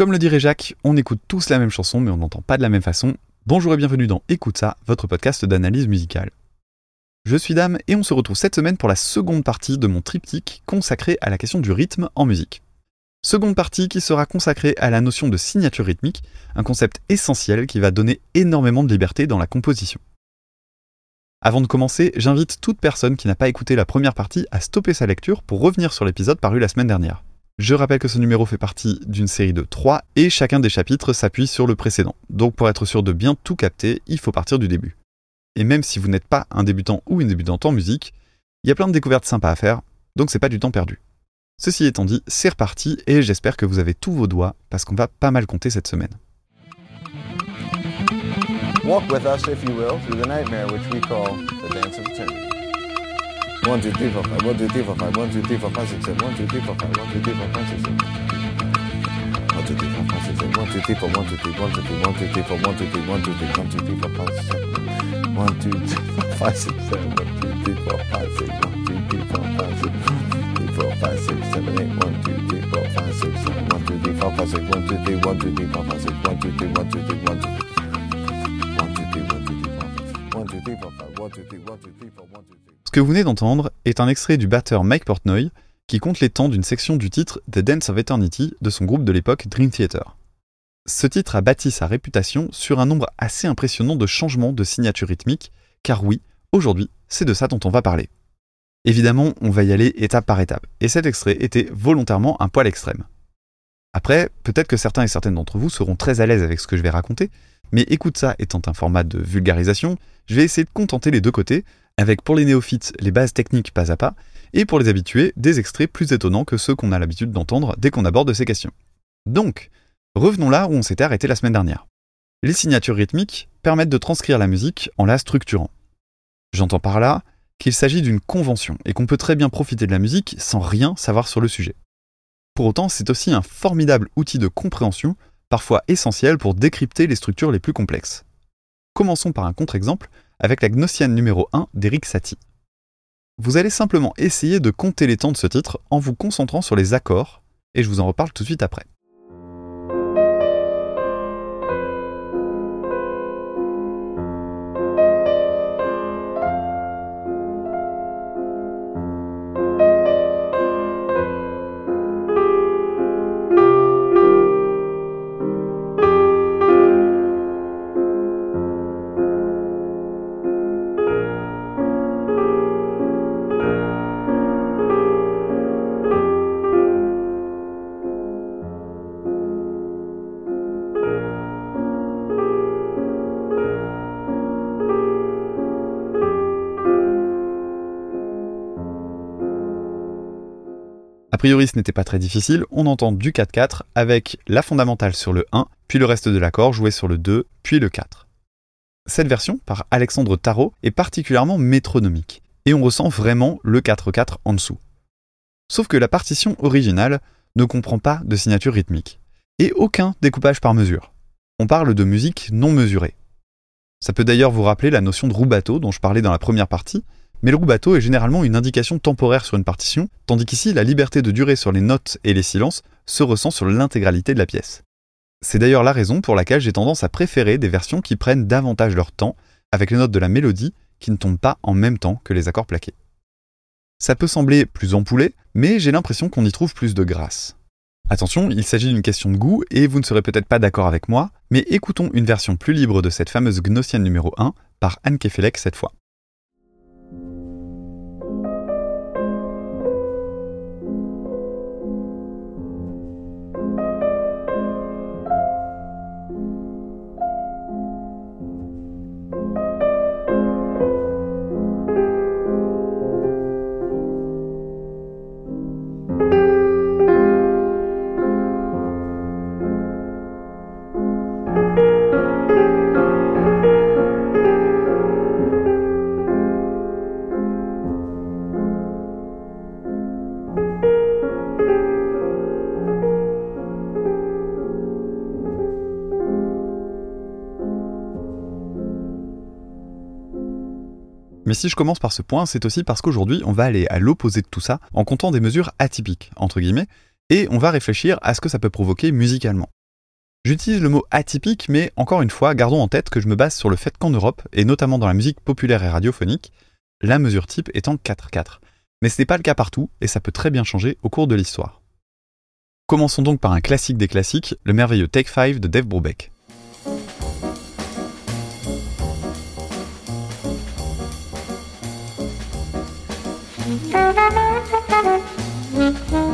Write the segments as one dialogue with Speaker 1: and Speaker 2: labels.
Speaker 1: Comme le dirait Jacques, on écoute tous la même chanson mais on n'entend pas de la même façon. Bonjour et bienvenue dans Écoute ça, votre podcast d'analyse musicale. Je suis Dame et on se retrouve cette semaine pour la seconde partie de mon triptyque consacré à la question du rythme en musique. Seconde partie qui sera consacrée à la notion de signature rythmique, un concept essentiel qui va donner énormément de liberté dans la composition. Avant de commencer, j'invite toute personne qui n'a pas écouté la première partie à stopper sa lecture pour revenir sur l'épisode paru la semaine dernière. Je rappelle que ce numéro fait partie d'une série de 3 et chacun des chapitres s'appuie sur le précédent. Donc pour être sûr de bien tout capter, il faut partir du début. Et même si vous n'êtes pas un débutant ou une débutante en musique, il y a plein de découvertes sympas à faire, donc c'est pas du temps perdu. Ceci étant dit, c'est reparti et j'espère que vous avez tous vos doigts parce qu'on va pas mal compter cette semaine.
Speaker 2: One, two, three, four, five. One, two, three, four, five. One, two, three, four, five, six, seven. One, two, three, four, five. One, two, three, four, five, six, seven. One, two, three, four, five, six, seven. One, two, three, four, one, two, three, one, two, three, one, two, three, four, one, two, three, one, two, three, one, two, three, four, five, six, seven. One, two, three, four, five, six, seven. One, two, three, four, five, six. One, two, three, four, five, six. Three, four, five, six, seven, eight. One, two, three, four, five, six, seven. One, two, three, four, five, six. One, two, three, one, two, three, four, five, six. One, two, three, one, two, three, one, two, three.
Speaker 1: Ce que vous venez d'entendre est un extrait du batteur Mike Portnoy qui compte les temps d'une section du titre The Dance of Eternity de son groupe de l'époque Dream Theater. Ce titre a bâti sa réputation sur un nombre assez impressionnant de changements de signature rythmique, car oui, aujourd'hui, c'est de ça dont on va parler. Évidemment, on va y aller étape par étape, et cet extrait était volontairement un poil extrême. Après, peut-être que certains et certaines d'entre vous seront très à l'aise avec ce que je vais raconter, mais écoute ça étant un format de vulgarisation, je vais essayer de contenter les deux côtés, avec pour les néophytes les bases techniques pas à pas, et pour les habitués des extraits plus étonnants que ceux qu'on a l'habitude d'entendre dès qu'on aborde ces questions. Donc, revenons là où on s'était arrêté la semaine dernière. Les signatures rythmiques permettent de transcrire la musique en la structurant. J'entends par là qu'il s'agit d'une convention et qu'on peut très bien profiter de la musique sans rien savoir sur le sujet. Pour autant, c'est aussi un formidable outil de compréhension parfois essentiel pour décrypter les structures les plus complexes. Commençons par un contre-exemple avec la Gnossienne numéro 1 d'Eric Satie. Vous allez simplement essayer de compter les temps de ce titre en vous concentrant sur les accords, et je vous en reparle tout de suite après. Priori, ce n'était pas très difficile, on entend du 4-4 avec la fondamentale sur le 1, puis le reste de l'accord joué sur le 2, puis le 4. Cette version, par Alexandre Tarot, est particulièrement métronomique, et on ressent vraiment le 4-4 en dessous. Sauf que la partition originale ne comprend pas de signature rythmique, et aucun découpage par mesure. On parle de musique non mesurée. Ça peut d'ailleurs vous rappeler la notion de rubato dont je parlais dans la première partie, mais le rubato est généralement une indication temporaire sur une partition, tandis qu'ici la liberté de durée sur les notes et les silences se ressent sur l'intégralité de la pièce. C'est d'ailleurs la raison pour laquelle j'ai tendance à préférer des versions qui prennent davantage leur temps, avec les notes de la mélodie qui ne tombent pas en même temps que les accords plaqués. Ça peut sembler plus empoulé, mais j'ai l'impression qu'on y trouve plus de grâce. Attention, il s'agit d'une question de goût et vous ne serez peut-être pas d'accord avec moi, mais écoutons une version plus libre de cette fameuse Gnossienne numéro 1 par Anne Kefelec cette fois. Mais si je commence par ce point, c'est aussi parce qu'aujourd'hui, on va aller à l'opposé de tout ça en comptant des mesures atypiques, entre guillemets, et on va réfléchir à ce que ça peut provoquer musicalement. J'utilise le mot atypique, mais encore une fois, gardons en tête que je me base sur le fait qu'en Europe, et notamment dans la musique populaire et radiophonique, la mesure type est en 4-4. Mais ce n'est pas le cas partout, et ça peut très bien changer au cours de l'histoire. Commençons donc par un classique des classiques, le merveilleux Take 5 de Dave Brubeck. Mm-hmm.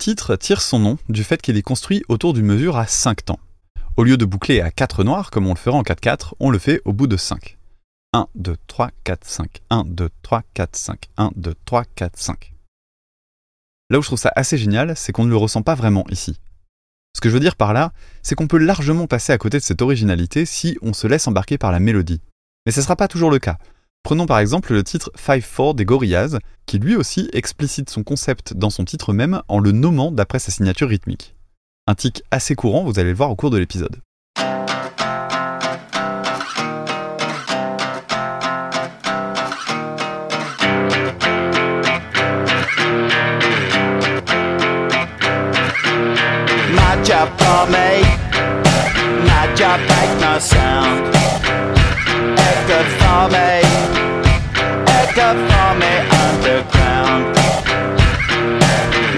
Speaker 1: Titre tire son nom du fait qu'il est construit autour d'une mesure à 5 temps. Au lieu de boucler à 4 noirs comme on le ferait en 4-4, on le fait au bout de 5. 1, 2, 3, 4, 5. 1, 2, 3, 4, 5. 1, 2, 3, 4, 5. Là où je trouve ça assez génial, c'est qu'on ne le ressent pas vraiment ici. Ce que je veux dire par là, c'est qu'on peut largement passer à côté de cette originalité si on se laisse embarquer par la mélodie. Mais ce ne sera pas toujours le cas. Prenons par exemple le titre 5-4 des Gorillaz, qui lui aussi explicite son concept dans son titre même en le nommant d'après sa signature rythmique. Un tic assez courant, vous allez le voir au cours de l'épisode.
Speaker 3: Good for me, good for me underground.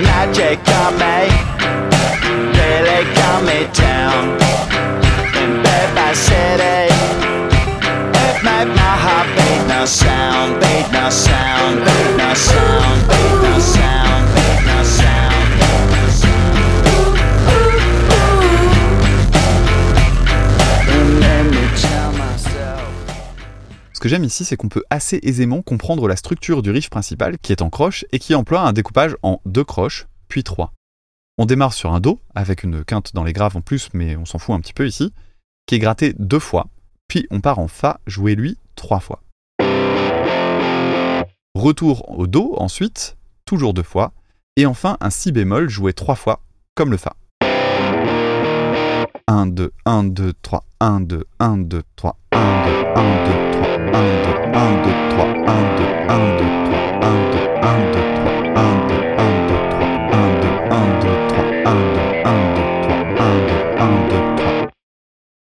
Speaker 3: Magic got me, really got me down. In bed by city, it made my heart beat no sound, beat no sound, beat no sound, beat no sound,
Speaker 1: que j'aime ici, c'est qu'on peut assez aisément comprendre la structure du riff principal qui est en croche et qui emploie un découpage en deux croches, puis trois. On démarre sur un Do, avec une quinte dans les graves en plus, mais on s'en fout un petit peu ici, qui est gratté deux fois, puis on part en Fa, joué lui trois fois. Retour au Do ensuite, toujours deux fois, et enfin un Si bémol joué trois fois, comme le Fa. 1, 2, 1, 2, 3, 1, 2, 1, 2, 3, 1, 2, 1, 2,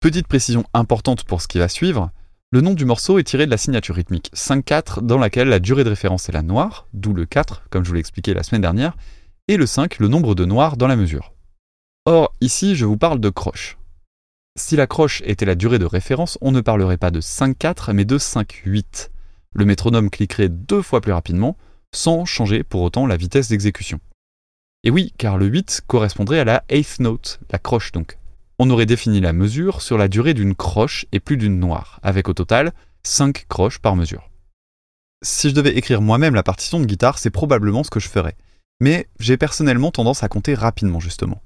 Speaker 1: Petite précision importante pour ce qui va suivre, le nom du morceau est tiré de la signature rythmique 5-4 dans laquelle la durée de référence est la noire, d'où le 4, comme je vous l'ai expliqué la semaine dernière, et le 5, le nombre de noirs dans la mesure. Or, ici, je vous parle de croche. Si la croche était la durée de référence, on ne parlerait pas de 5-4, mais de 5-8. Le métronome cliquerait deux fois plus rapidement, sans changer pour autant la vitesse d'exécution. Et oui, car le 8 correspondrait à la eighth note, la croche donc. On aurait défini la mesure sur la durée d'une croche et plus d'une noire, avec au total 5 croches par mesure. Si je devais écrire moi-même la partition de guitare, c'est probablement ce que je ferais. Mais j'ai personnellement tendance à compter rapidement justement.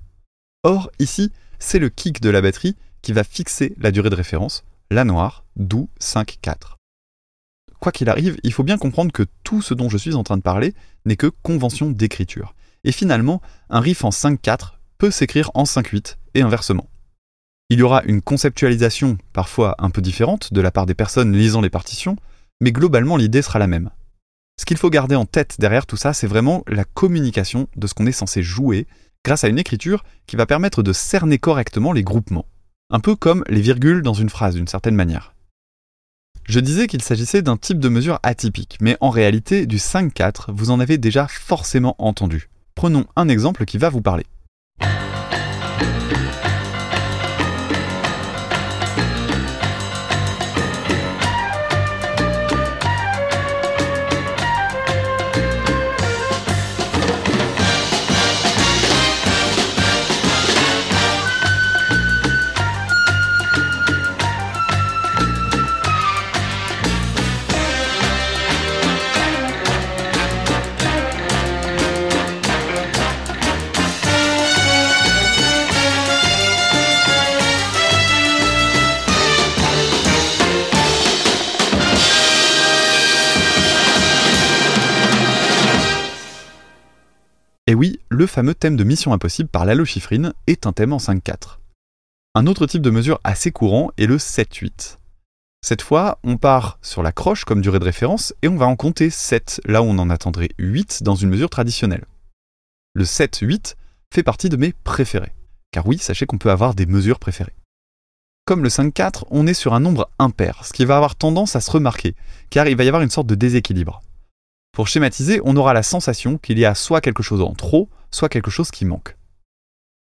Speaker 1: Or, ici, c'est le kick de la batterie qui va fixer la durée de référence, la noire, d'où 5-4. Quoi qu'il arrive, il faut bien comprendre que tout ce dont je suis en train de parler n'est que convention d'écriture. Et finalement, un riff en 5-4 peut s'écrire en 5-8 et inversement. Il y aura une conceptualisation parfois un peu différente de la part des personnes lisant les partitions, mais globalement l'idée sera la même. Ce qu'il faut garder en tête derrière tout ça, c'est vraiment la communication de ce qu'on est censé jouer grâce à une écriture qui va permettre de cerner correctement les groupements. Un peu comme les virgules dans une phrase d'une certaine manière. Je disais qu'il s'agissait d'un type de mesure atypique, mais en réalité, du 5-4, vous en avez déjà forcément entendu. Prenons un exemple qui va vous parler. Oui, le fameux thème de Mission Impossible par l'hallochiffrine est un thème en 5-4. Un autre type de mesure assez courant est le 7-8. Cette fois, on part sur la croche comme durée de référence et on va en compter 7, là où on en attendrait 8 dans une mesure traditionnelle. Le 7-8 fait partie de mes préférés. Car oui, sachez qu'on peut avoir des mesures préférées. Comme le 5-4, on est sur un nombre impair, ce qui va avoir tendance à se remarquer, car il va y avoir une sorte de déséquilibre. Pour schématiser, on aura la sensation qu'il y a soit quelque chose en trop, soit quelque chose qui manque.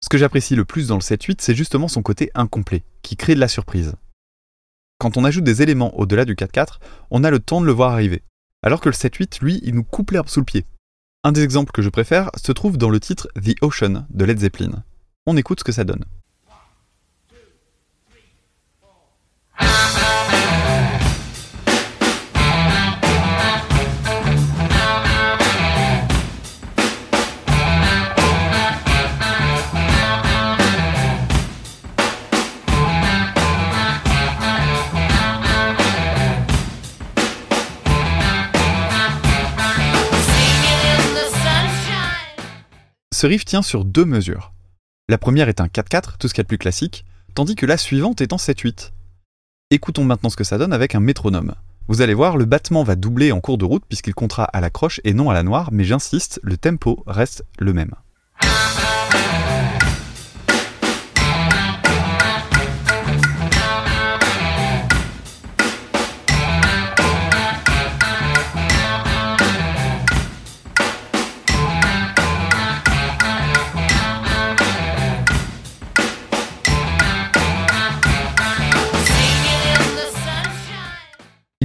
Speaker 1: Ce que j'apprécie le plus dans le 7-8, c'est justement son côté incomplet, qui crée de la surprise. Quand on ajoute des éléments au-delà du 4-4, on a le temps de le voir arriver. Alors que le 7-8, lui, il nous coupe l'herbe sous le pied. Un des exemples que je préfère se trouve dans le titre The Ocean de Led Zeppelin. On écoute ce que ça donne. Ce riff tient sur deux mesures. La première est un 4-4, tout ce qu'il y a de plus classique, tandis que la suivante est en 7-8. Écoutons maintenant ce que ça donne avec un métronome. Vous allez voir, le battement va doubler en cours de route puisqu'il comptera à la croche et non à la noire, mais j'insiste, le tempo reste le même.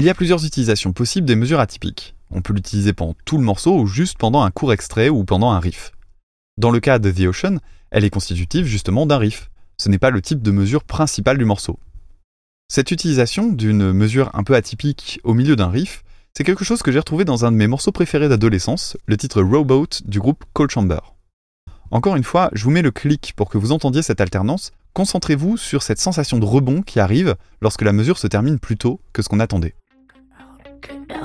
Speaker 1: Il y a plusieurs utilisations possibles des mesures atypiques. On peut l'utiliser pendant tout le morceau ou juste pendant un court extrait ou pendant un riff. Dans le cas de The Ocean, elle est constitutive justement d'un riff. Ce n'est pas le type de mesure principale du morceau. Cette utilisation d'une mesure un peu atypique au milieu d'un riff, c'est quelque chose que j'ai retrouvé dans un de mes morceaux préférés d'adolescence, le titre Rowboat du groupe Cold Chamber. Encore une fois, je vous mets le clic pour que vous entendiez cette alternance. Concentrez-vous sur cette sensation de rebond qui arrive lorsque la mesure se termine plus tôt que ce qu'on attendait. Okay.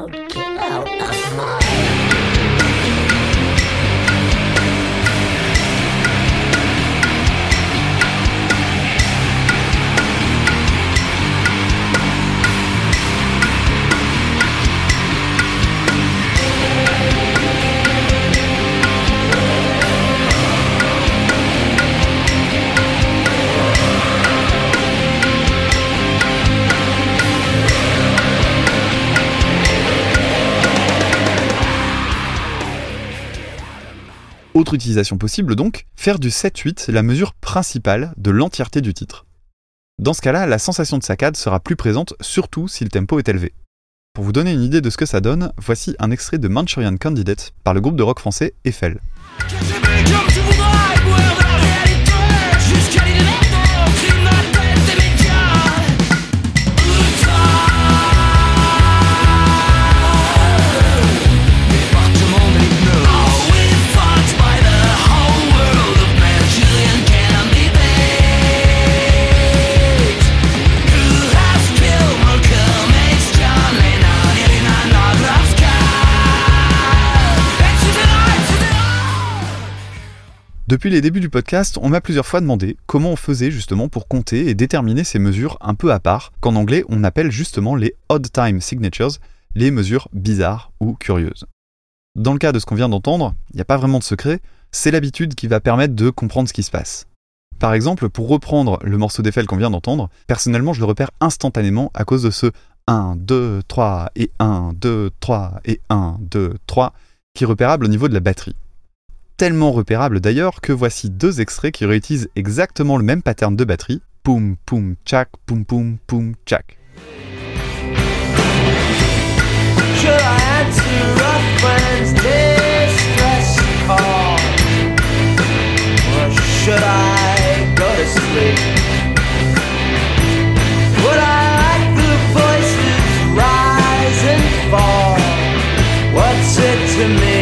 Speaker 1: Autre utilisation possible donc, faire du 7-8 la mesure principale de l'entièreté du titre. Dans ce cas-là, la sensation de saccade sera plus présente, surtout si le tempo est élevé. Pour vous donner une idée de ce que ça donne, voici un extrait de Manchurian Candidate par le groupe de rock français Eiffel. Depuis les débuts du podcast, on m'a plusieurs fois demandé comment on faisait justement pour compter et déterminer ces mesures un peu à part, qu'en anglais on appelle justement les odd time signatures, les mesures bizarres ou curieuses. Dans le cas de ce qu'on vient d'entendre, il n'y a pas vraiment de secret, c'est l'habitude qui va permettre de comprendre ce qui se passe. Par exemple, pour reprendre le morceau d'Eiffel qu'on vient d'entendre, personnellement je le repère instantanément à cause de ce 1, 2, 3 et 1, 2, 3 et 1, 2, 3 qui est repérable au niveau de la batterie tellement repérable d'ailleurs que voici deux extraits qui réutilisent exactement le même pattern de batterie. Poum poum tchak, poum poum poum tchak.
Speaker 3: Should I answer a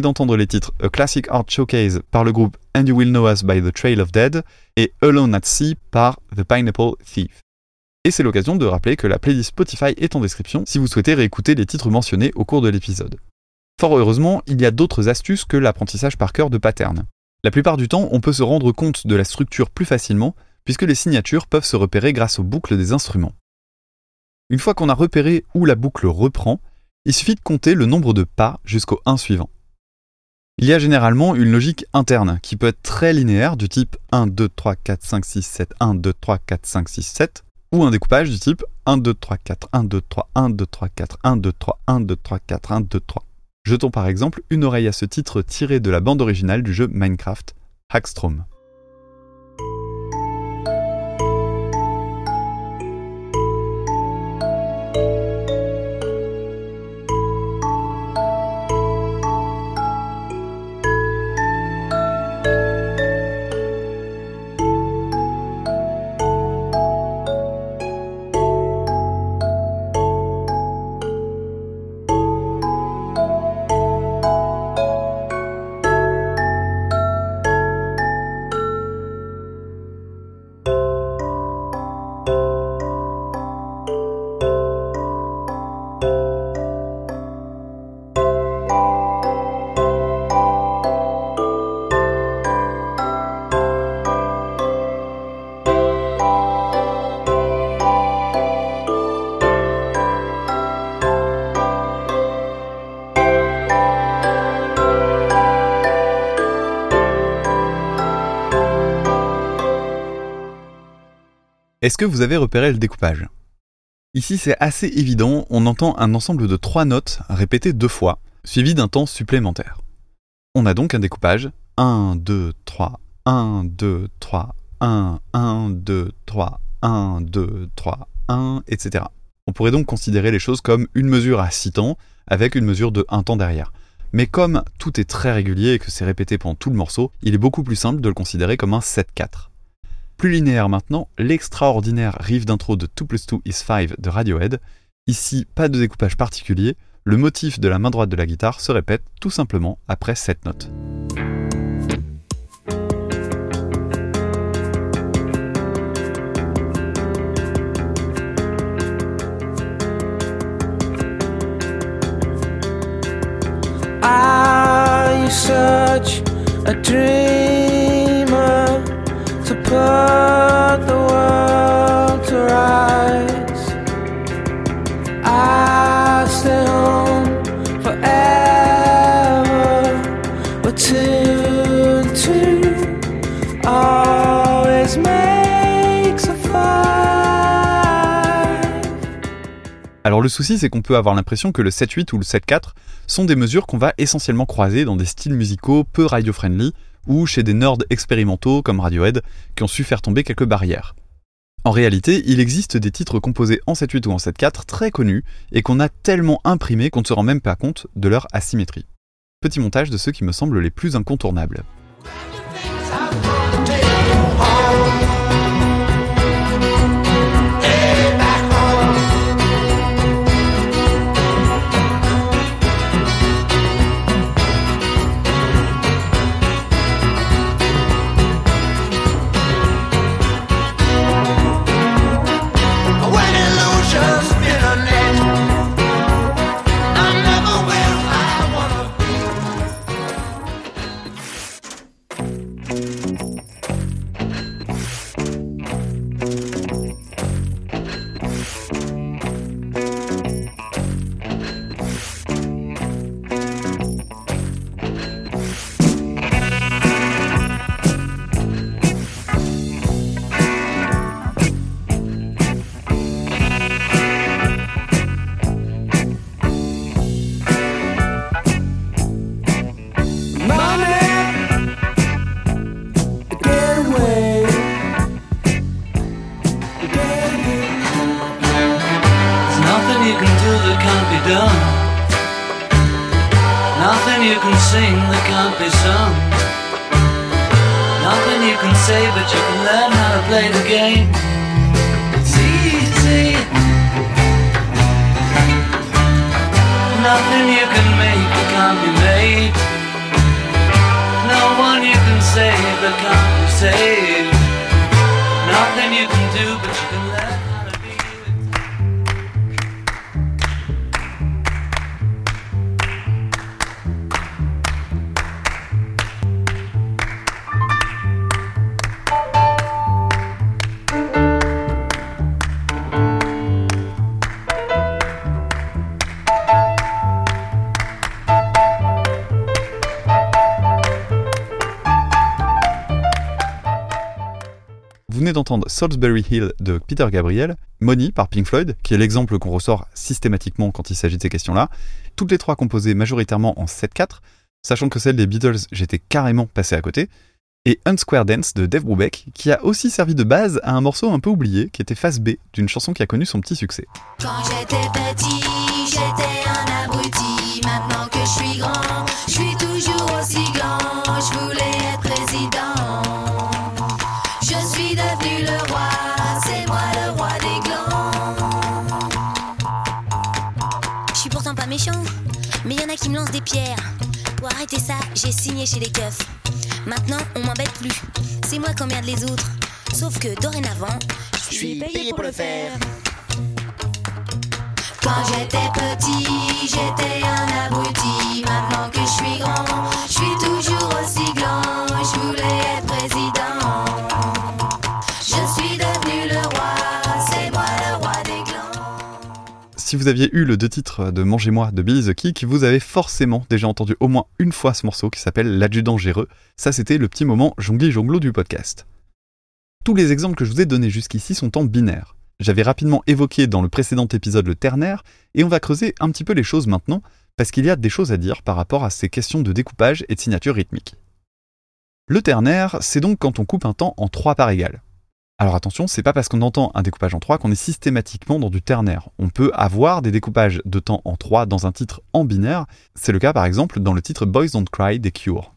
Speaker 1: d'entendre les titres A Classic Art Showcase par le groupe And You Will Know Us by The Trail of Dead et Alone at Sea par The Pineapple Thief. Et c'est l'occasion de rappeler que la playlist Spotify est en description si vous souhaitez réécouter les titres mentionnés au cours de l'épisode. Fort heureusement, il y a d'autres astuces que l'apprentissage par cœur de patterns. La plupart du temps, on peut se rendre compte de la structure plus facilement puisque les signatures peuvent se repérer grâce aux boucles des instruments. Une fois qu'on a repéré où la boucle reprend, il suffit de compter le nombre de pas jusqu'au 1 suivant. Il y a généralement une logique interne qui peut être très linéaire du type 1, 2, 3, 4, 5, 6, 7, 1, 2, 3, 4, 5, 6, 7, ou un découpage du type 1, 2, 3, 4, 1, 2, 3, 1, 2, 3, 4, 1, 2, 3, 1, 2, 3, 4, 1, 2, 3. Jetons par exemple une oreille à ce titre tiré de la bande originale du jeu Minecraft, Hackstrom. Est-ce que vous avez repéré le découpage? Ici c'est assez évident, on entend un ensemble de trois notes répétées deux fois, suivi d'un temps supplémentaire. On a donc un découpage 1, 2, 3, 1, 2, 3, 1, 1, 2, 3, 1, 2, 3, 1, etc. On pourrait donc considérer les choses comme une mesure à 6 temps, avec une mesure de 1 temps derrière. Mais comme tout est très régulier et que c'est répété pendant tout le morceau, il est beaucoup plus simple de le considérer comme un 7-4. Plus linéaire maintenant, l'extraordinaire riff d'intro de 2 plus 2 is 5 de Radiohead. Ici, pas de découpage particulier, le motif de la main droite de la guitare se répète tout simplement après cette note. Alors le souci, c'est qu'on peut avoir l'impression que le 7-8 ou le 7-4 sont des mesures qu'on va essentiellement croiser dans des styles musicaux peu radio-friendly ou chez des nerds expérimentaux comme Radiohead qui ont su faire tomber quelques barrières. En réalité, il existe des titres composés en 7-8 ou en 7-4 très connus et qu'on a tellement imprimés qu'on ne se rend même pas compte de leur asymétrie. Petit montage de ceux qui me semblent les plus incontournables.
Speaker 3: you can make that can't be made.
Speaker 4: No one you can save that can't be saved. Nothing you can do but you can.
Speaker 1: D'entendre Salisbury Hill de Peter Gabriel, Money par Pink Floyd, qui est l'exemple qu'on ressort systématiquement quand il s'agit de ces questions-là, toutes les trois composées majoritairement en 7-4, sachant que celle des Beatles, j'étais carrément passé à côté, et Unsquare Dance de Dave Brubeck, qui a aussi servi de base à un morceau un peu oublié, qui était face B d'une chanson qui a connu son petit succès.
Speaker 5: Des
Speaker 6: pierres. Pour arrêter ça, j'ai signé chez les keufs. Maintenant, on m'embête plus. C'est moi qui emmerde les autres. Sauf que dorénavant, je suis payé pour le faire.
Speaker 5: Quand j'étais petit, j'étais un abruti. Maintenant que je suis grand, je suis toujours
Speaker 1: Si vous aviez eu le deux titres de Mangez-moi de Billy the Kick, vous avez forcément déjà entendu au moins une fois ce morceau qui s'appelle L'adjudant géreux. Ça, c'était le petit moment jongli jonglo du podcast. Tous les exemples que je vous ai donnés jusqu'ici sont en binaire. J'avais rapidement évoqué dans le précédent épisode le ternaire, et on va creuser un petit peu les choses maintenant, parce qu'il y a des choses à dire par rapport à ces questions de découpage et de signature rythmique. Le ternaire, c'est donc quand on coupe un temps en trois parts égales. Alors attention, c'est pas parce qu'on entend un découpage en 3 qu'on est systématiquement dans du ternaire. On peut avoir des découpages de temps en 3 dans un titre en binaire. C'est le cas par exemple dans le titre Boys Don't Cry des Cure.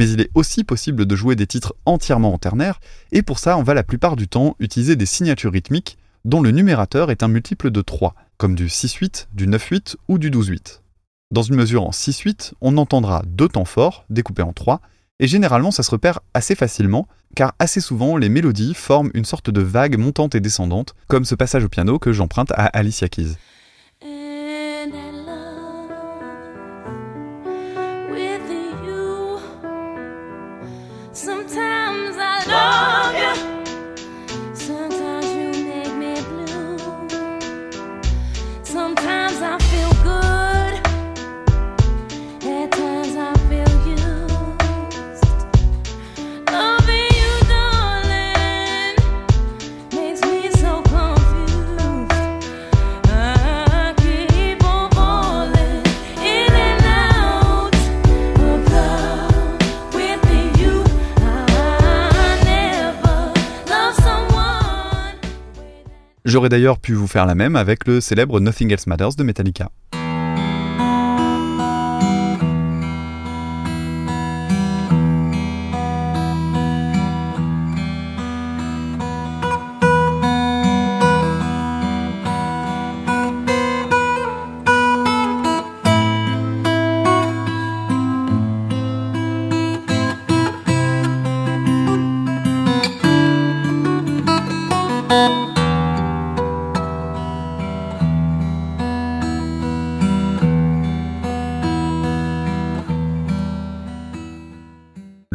Speaker 1: Mais il est aussi possible de jouer des titres entièrement en ternaire, et pour ça on va la plupart du temps utiliser des signatures rythmiques dont le numérateur est un multiple de 3, comme du 6-8, du 9-8 ou du 12-8. Dans une mesure en 6-8, on entendra deux temps forts, découpés en 3, et généralement ça se repère assez facilement, car assez souvent les mélodies forment une sorte de vague montante et descendante, comme ce passage au piano que j'emprunte à Alicia Keys. J'aurais d'ailleurs pu vous faire la même avec le célèbre Nothing Else Matters de Metallica.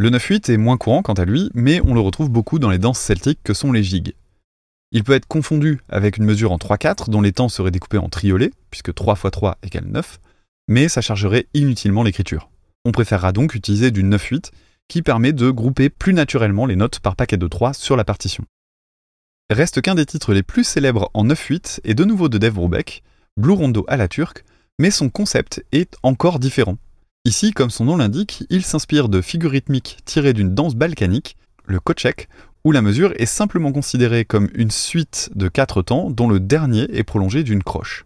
Speaker 1: Le 9-8 est moins courant quant à lui, mais on le retrouve beaucoup dans les danses celtiques que sont les gigs. Il peut être confondu avec une mesure en 3-4 dont les temps seraient découpés en triolets, puisque 3 x 3 égale 9, mais ça chargerait inutilement l'écriture. On préférera donc utiliser du 9-8 qui permet de grouper plus naturellement les notes par paquet de 3 sur la partition. Reste qu'un des titres les plus célèbres en 9-8 est de nouveau de Dave Brubeck, Blue Rondo à la turque, mais son concept est encore différent. Ici, comme son nom l'indique, il s'inspire de figures rythmiques tirées d'une danse balkanique, le kochek, où la mesure est simplement considérée comme une suite de quatre temps dont le dernier est prolongé d'une croche.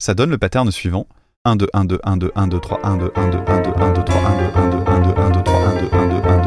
Speaker 1: Ça donne le pattern suivant 1, 2, 1, 2, 1, 2, 1, 2, 3, 1, 2, 1, 2, 1, 2, 1, 2, 3, 1, 2, 1, 2, 1, 2, 1, 2, 3, 1, 2, 1, 2, 1,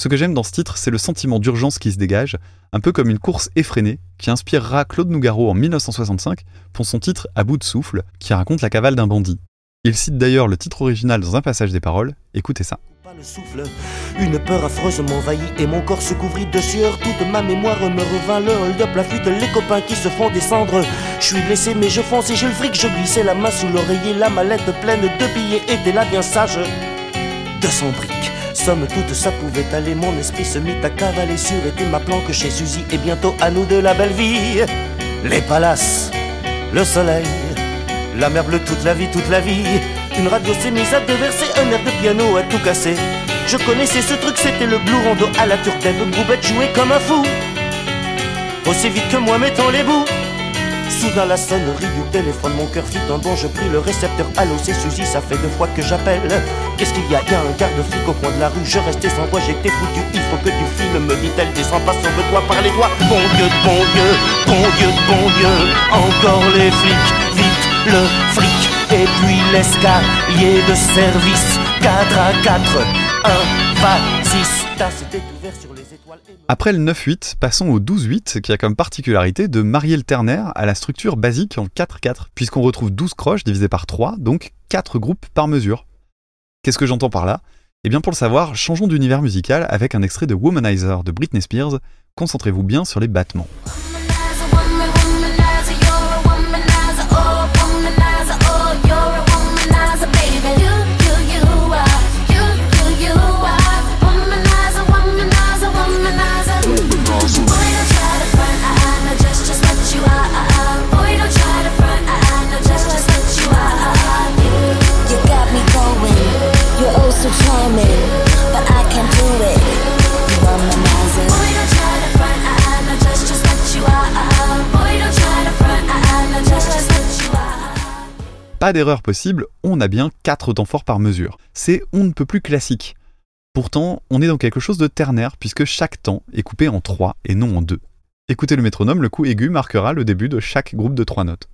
Speaker 1: Ce que j'aime dans ce titre, c'est le sentiment d'urgence qui se dégage, un peu comme une course effrénée qui inspirera Claude Nougaro en 1965 pour son titre À bout de souffle, qui raconte la cavale d'un bandit. Il cite d'ailleurs le titre original dans un passage des paroles, écoutez ça.
Speaker 7: Le souffle, une peur affreuse m'envahit et mon corps se couvrit de sueur. Toute ma mémoire me revint le hold-up, la fuite, les copains qui se font descendre. Je suis blessé mais je fonce et j'ai le fric, je glissais la main sous l'oreiller, la mallette pleine de billets était là bien sage. 200 briques. Somme toute, ça pouvait aller, mon esprit se mit à cavaler sur et tu m'appelant que chez Suzy et bientôt à nous de la belle vie. Les palaces, le soleil, la mer bleue toute la vie, toute la vie. Une radio s'est mise à déverser un air de piano à tout casser. Je connaissais ce truc, c'était le blue rondo à la turcaine. Boubette jouait comme un fou. Aussi vite que moi, mettons les bouts. Soudain la sonnerie du téléphone, mon cœur fit un bond, je pris le récepteur. Allô, c'est Suzy, ça fait deux fois que j'appelle. Qu'est-ce qu'il y a? Y a un garde-flic au coin de la rue, je restais sans voix, j'étais foutu. Il faut que tu filmes, me dit-elle, descends pas, sauve-toi par les doigts. Bon Dieu, bon Dieu, bon Dieu, bon Dieu, encore les flics, vite le fric. Et puis l'escalier de service, 4 à 4, 1, va, 6, c'était ouvert
Speaker 1: Après le 9-8, passons au 12-8 qui a comme particularité de marier le ternaire à la structure basique en 4-4, puisqu'on retrouve 12 croches divisées par 3, donc 4 groupes par mesure. Qu'est-ce que j'entends par là? Eh bien pour le savoir, changeons d'univers musical avec un extrait de Womanizer de Britney Spears. Concentrez-vous bien sur les battements. Pas d'erreur possible, on a bien 4 temps forts par mesure. C'est on ne peut plus classique. Pourtant, on est dans quelque chose de ternaire puisque chaque temps est coupé en 3 et non en 2. Écoutez le métronome, le coup aigu marquera le début de chaque groupe de 3 notes.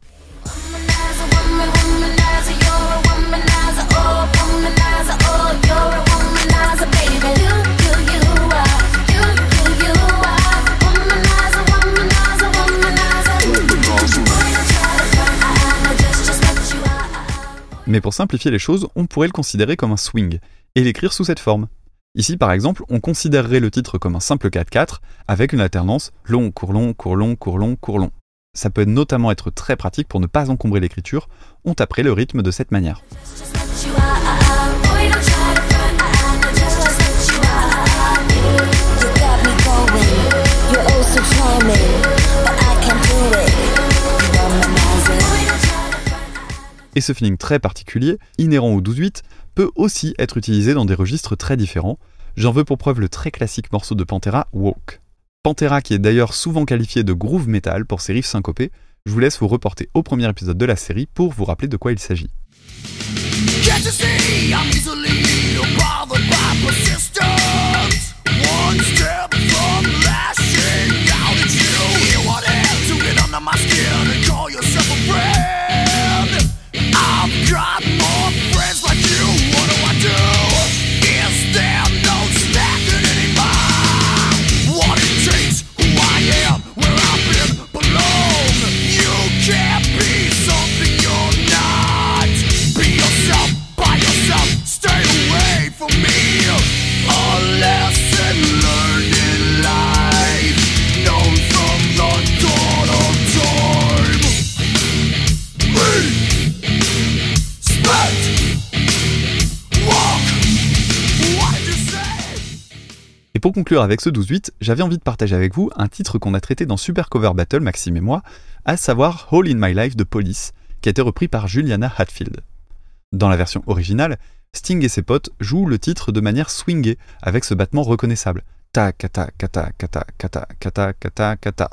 Speaker 1: Mais pour simplifier les choses, on pourrait le considérer comme un swing et l'écrire sous cette forme. Ici, par exemple, on considérerait le titre comme un simple 4-4 avec une alternance long, court long, court long, court long, court long. Ça peut notamment être très pratique pour ne pas encombrer l'écriture, on taperait le rythme de cette manière. Et ce feeling très particulier, inhérent au 12-8, peut aussi être utilisé dans des registres très différents. J'en veux pour preuve le très classique morceau de Pantera, Walk. Pantera qui est d'ailleurs souvent qualifié de groove metal pour ses riffs syncopés, je vous laisse vous reporter au premier épisode de la série pour vous rappeler de quoi il s'agit. Pour conclure avec ce 12-8, j'avais envie de partager avec vous un titre qu'on a traité dans Super Cover Battle, Maxime et moi, à savoir All in My Life de Police, qui a été repris par Juliana Hatfield. Dans la version originale, Sting et ses potes jouent le titre de manière swingée, avec ce battement reconnaissable. Ta kata kata kata kata kata kata kata.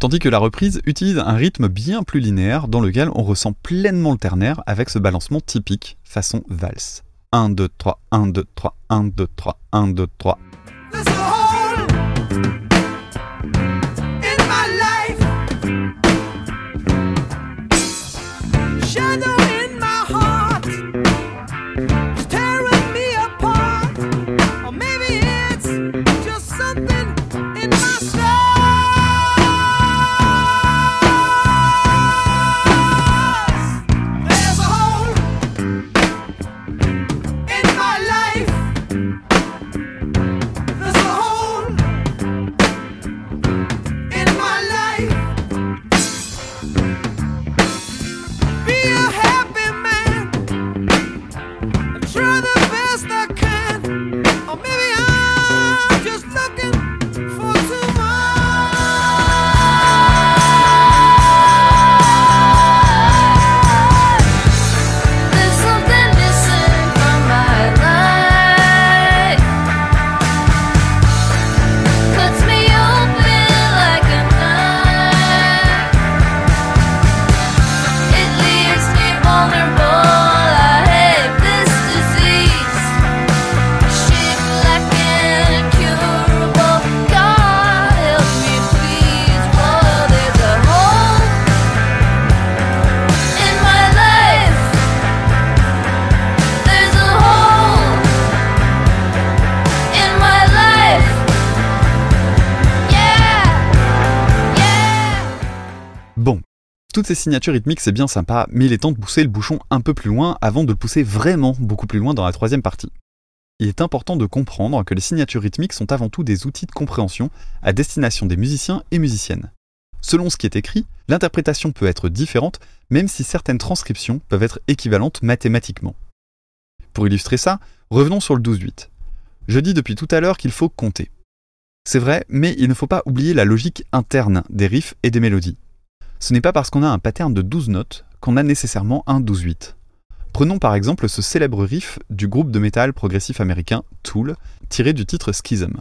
Speaker 1: Tandis que la reprise utilise un rythme bien plus linéaire dans lequel on ressent pleinement le ternaire avec ce balancement typique façon valse. 1, 2, 3, 1, 2, 3, 1, 2, 3, 1, 2, 3.
Speaker 8: There's a
Speaker 1: ces signatures rythmiques c'est bien sympa, mais il est temps de pousser le bouchon un peu plus loin avant de le pousser vraiment beaucoup plus loin dans la troisième partie. Il est important de comprendre que les signatures rythmiques sont avant tout des outils de compréhension à destination des musiciens et musiciennes. Selon ce qui est écrit, l'interprétation peut être différente, même si certaines transcriptions peuvent être équivalentes mathématiquement. Pour illustrer ça, revenons sur le 12-8. Je dis depuis tout à l'heure qu'il faut compter. C'est vrai, mais il ne faut pas oublier la logique interne des riffs et des mélodies. Ce n'est pas parce qu'on a un pattern de 12 notes qu'on a nécessairement un 12-8. Prenons par exemple ce célèbre riff du groupe de métal progressif américain Tool, tiré du titre Schism.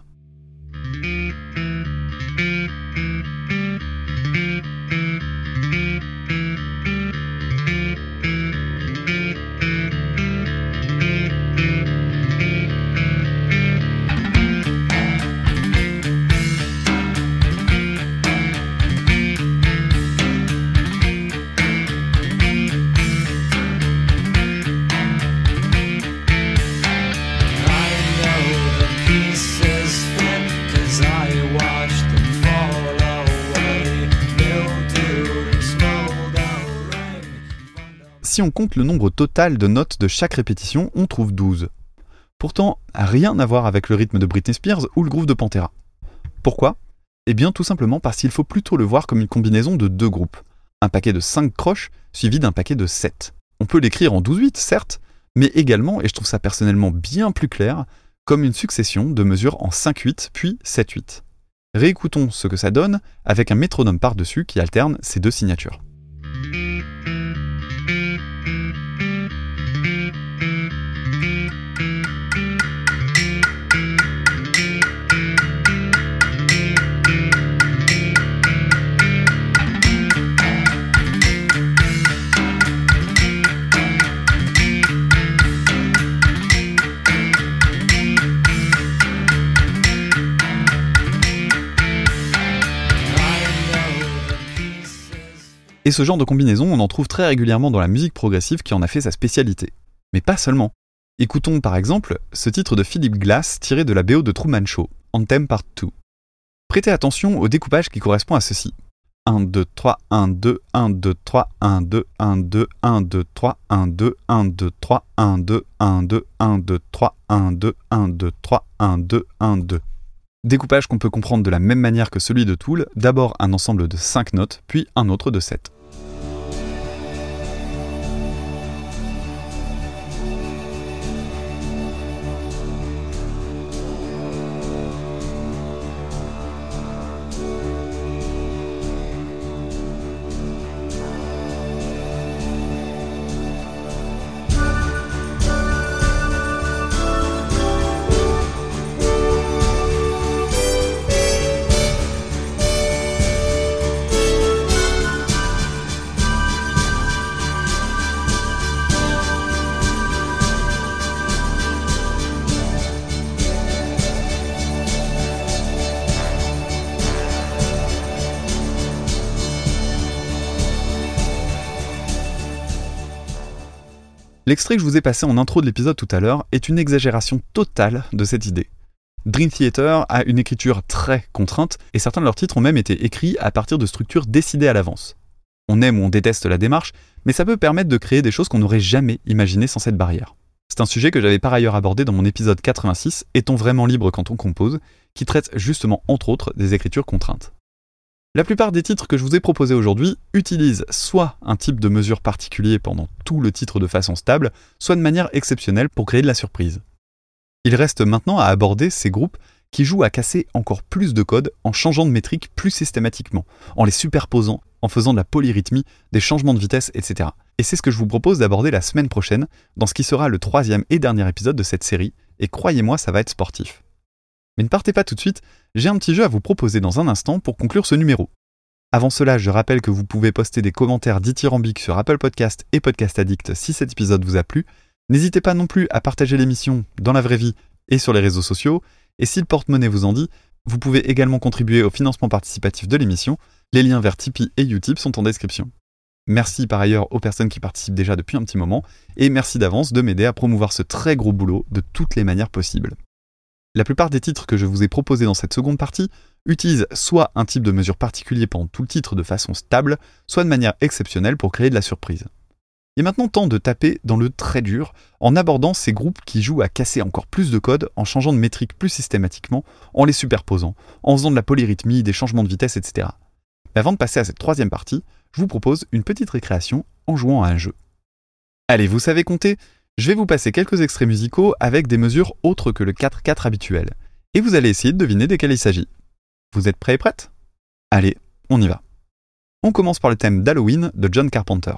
Speaker 1: Si on compte le nombre total de notes de chaque répétition, on trouve 12. Pourtant, rien à voir avec le rythme de Britney Spears ou le groove de Pantera. Pourquoi? Eh bien tout simplement parce qu'il faut plutôt le voir comme une combinaison de deux groupes. Un paquet de 5 croches suivi d'un paquet de 7. On peut l'écrire en 12-8, certes, mais également, et je trouve ça personnellement bien plus clair, comme une succession de mesures en 5-8 puis 7-8. Réécoutons ce que ça donne avec un métronome par-dessus qui alterne ces deux signatures. Et ce genre de combinaison, on en trouve très régulièrement dans la musique progressive qui en a fait sa spécialité. Mais pas seulement. Écoutons par exemple ce titre de Philip Glass tiré de la BO de Truman Show, Anthem Part 2. Prêtez attention au découpage qui correspond à ceci. 1, 2, 3, 1, 2, 1, 2, 3, 1, 2, 1, 2, 1, 2, 3, 1, 2, 1, 2, 3, 1, 2, 1, 2, 1, 2, 3, 1, 2, 1, 2, 3, 1, 2, 1, 2. Découpage qu'on peut comprendre de la même manière que celui de Tool, d'abord un ensemble de 5 notes, puis un autre de 7. L'extrait que je vous ai passé en intro de l'épisode tout à l'heure est une exagération totale de cette idée. Dream Theater a une écriture très contrainte et certains de leurs titres ont même été écrits à partir de structures décidées à l'avance. On aime ou on déteste la démarche, mais ça peut permettre de créer des choses qu'on n'aurait jamais imaginées sans cette barrière. C'est un sujet que j'avais par ailleurs abordé dans mon épisode 86, Est-on vraiment libre quand on compose, qui traite justement entre autres des écritures contraintes. La plupart des titres que je vous ai proposés aujourd'hui utilisent soit un type de mesure particulier pendant tout le titre de façon stable, soit de manière exceptionnelle pour créer de la surprise. Il reste maintenant à aborder ces groupes qui jouent à casser encore plus de code en changeant de métrique plus systématiquement, en les superposant, en faisant de la polyrythmie, des changements de vitesse, etc. Et c'est ce que je vous propose d'aborder la semaine prochaine, dans ce qui sera le troisième et dernier épisode de cette série, et croyez-moi, ça va être sportif. Mais ne partez pas tout de suite, j'ai un petit jeu à vous proposer dans un instant pour conclure ce numéro. Avant cela, je rappelle que vous pouvez poster des commentaires dithyrambiques sur Apple Podcast et Podcast Addict si cet épisode vous a plu. N'hésitez pas non plus à partager l'émission dans la vraie vie et sur les réseaux sociaux. Et si le porte-monnaie vous en dit, vous pouvez également contribuer au financement participatif de l'émission. Les liens vers Tipeee et Utip sont en description. Merci par ailleurs aux personnes qui participent déjà depuis un petit moment, et merci d'avance de m'aider à promouvoir ce très gros boulot de toutes les manières possibles. La plupart des titres que je vous ai proposés dans cette seconde partie utilisent soit un type de mesure particulier pendant tout le titre de façon stable, soit de manière exceptionnelle pour créer de la surprise. Il est maintenant temps de taper dans le très dur en abordant ces groupes qui jouent à casser encore plus de code en changeant de métrique plus systématiquement, en les superposant, en faisant de la polyrythmie, des changements de vitesse, etc. Mais avant de passer à cette troisième partie, je vous propose une petite récréation en jouant à un jeu. Allez, vous savez compter Je vais vous passer quelques extraits musicaux avec des mesures autres que le 4-4 habituel, et vous allez essayer de deviner desquels il s'agit. Vous êtes prêts et prêtes? Allez, on y va. On commence par le thème d'Halloween de John Carpenter.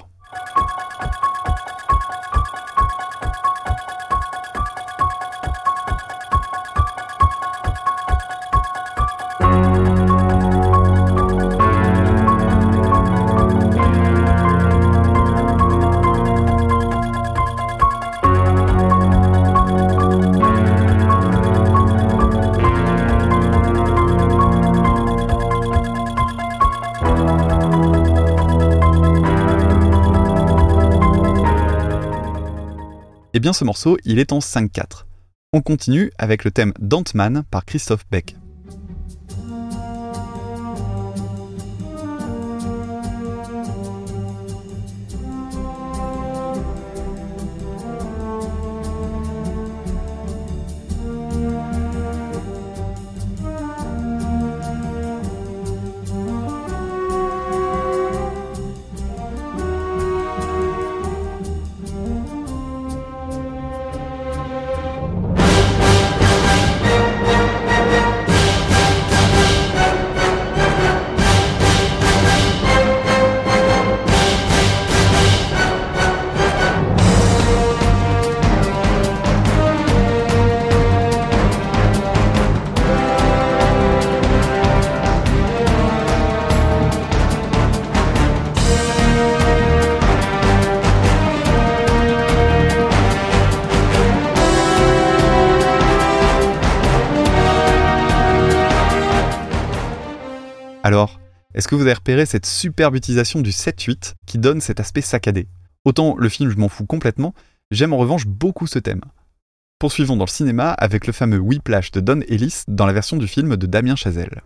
Speaker 1: Eh bien ce morceau, il est en 5-4. On continue avec le thème Dantman par Christophe Beck. Est-ce que vous avez repéré cette superbe utilisation du 7-8 qui donne cet aspect saccadé? Autant le film je m'en fous complètement, j'aime en revanche beaucoup ce thème. Poursuivons dans le cinéma avec le fameux Whiplash de Don Ellis dans la version du film de Damien Chazelle.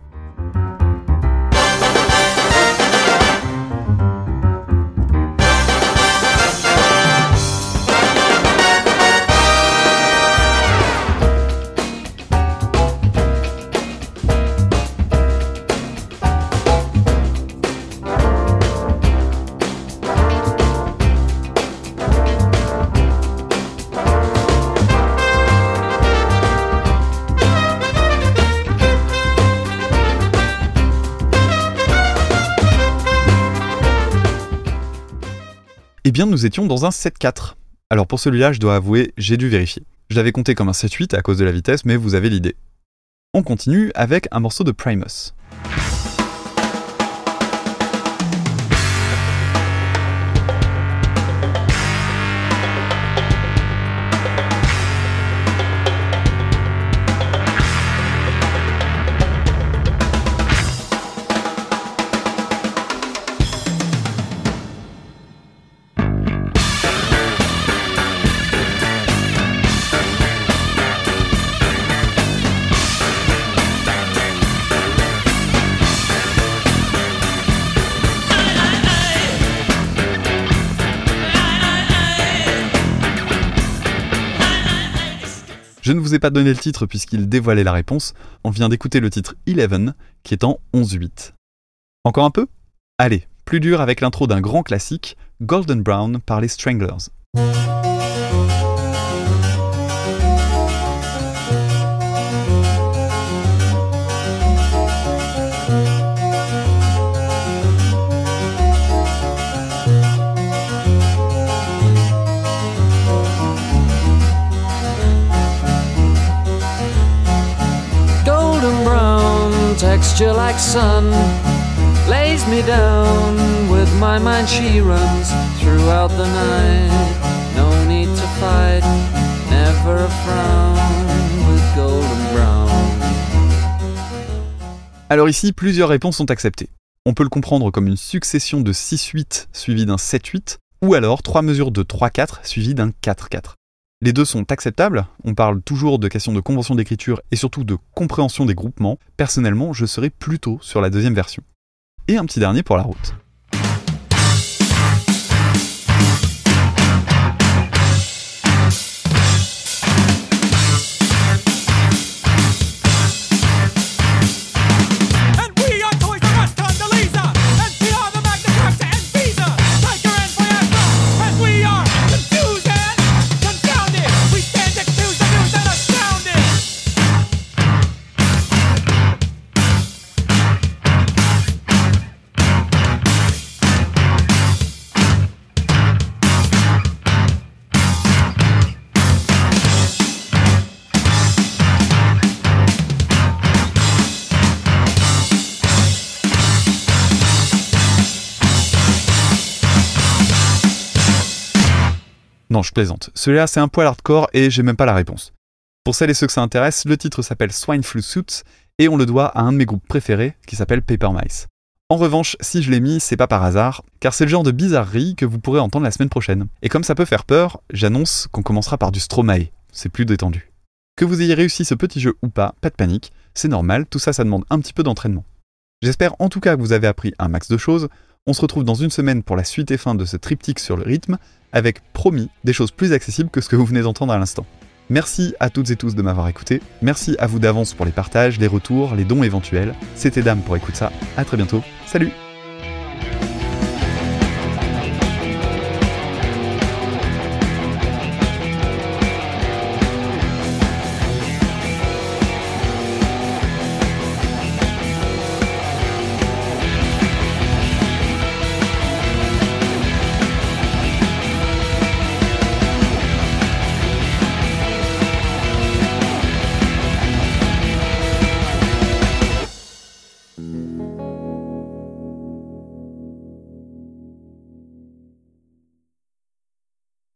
Speaker 1: Bien, nous étions dans un 7-4. Alors pour celui-là, je dois avouer, j'ai dû vérifier. Je l'avais compté comme un 7-8 à cause de la vitesse, mais vous avez l'idée. On continue avec un morceau de Primus. Je ne vous ai pas donné le titre puisqu'il dévoilait la réponse. On vient d'écouter le titre Eleven, qui est en 11-8. Encore un peu? Allez, plus dur avec l'intro d'un grand classique, Golden Brown par les Stranglers.
Speaker 9: Sun lays me down with my mind she runs throughout the night no need to fight never a frown with golden brown
Speaker 1: Alors ici, plusieurs réponses sont acceptées. On peut le comprendre comme une succession de 6-8 suivie d'un 7-8, ou alors trois mesures de 3-4 suivies d'un 4-4. Les deux sont acceptables, on parle toujours de questions de convention d'écriture et surtout de compréhension des groupements. Personnellement, je serais plutôt sur la deuxième version. Et un petit dernier pour la route. Non, je plaisante. Celui-là, c'est un poil hardcore et j'ai même pas la réponse. Pour celles et ceux que ça intéresse, le titre s'appelle Swine Flu Suits et on le doit à un de mes groupes préférés qui s'appelle Paper Mice. En revanche, si je l'ai mis, c'est pas par hasard, car c'est le genre de bizarrerie que vous pourrez entendre la semaine prochaine. Et comme ça peut faire peur, j'annonce qu'on commencera par du Stromae. C'est plus détendu. Que vous ayez réussi ce petit jeu ou pas, pas de panique, c'est normal, tout ça ça demande un petit peu d'entraînement. J'espère en tout cas que vous avez appris un max de choses. On se retrouve dans une semaine pour la suite et fin de ce triptyque sur le rythme, avec promis des choses plus accessibles que ce que vous venez d'entendre à l'instant. Merci à toutes et tous de m'avoir écouté. Merci à vous d'avance pour les partages, les retours, les dons éventuels. C'était Dame pour écouter ça. À très bientôt. Salut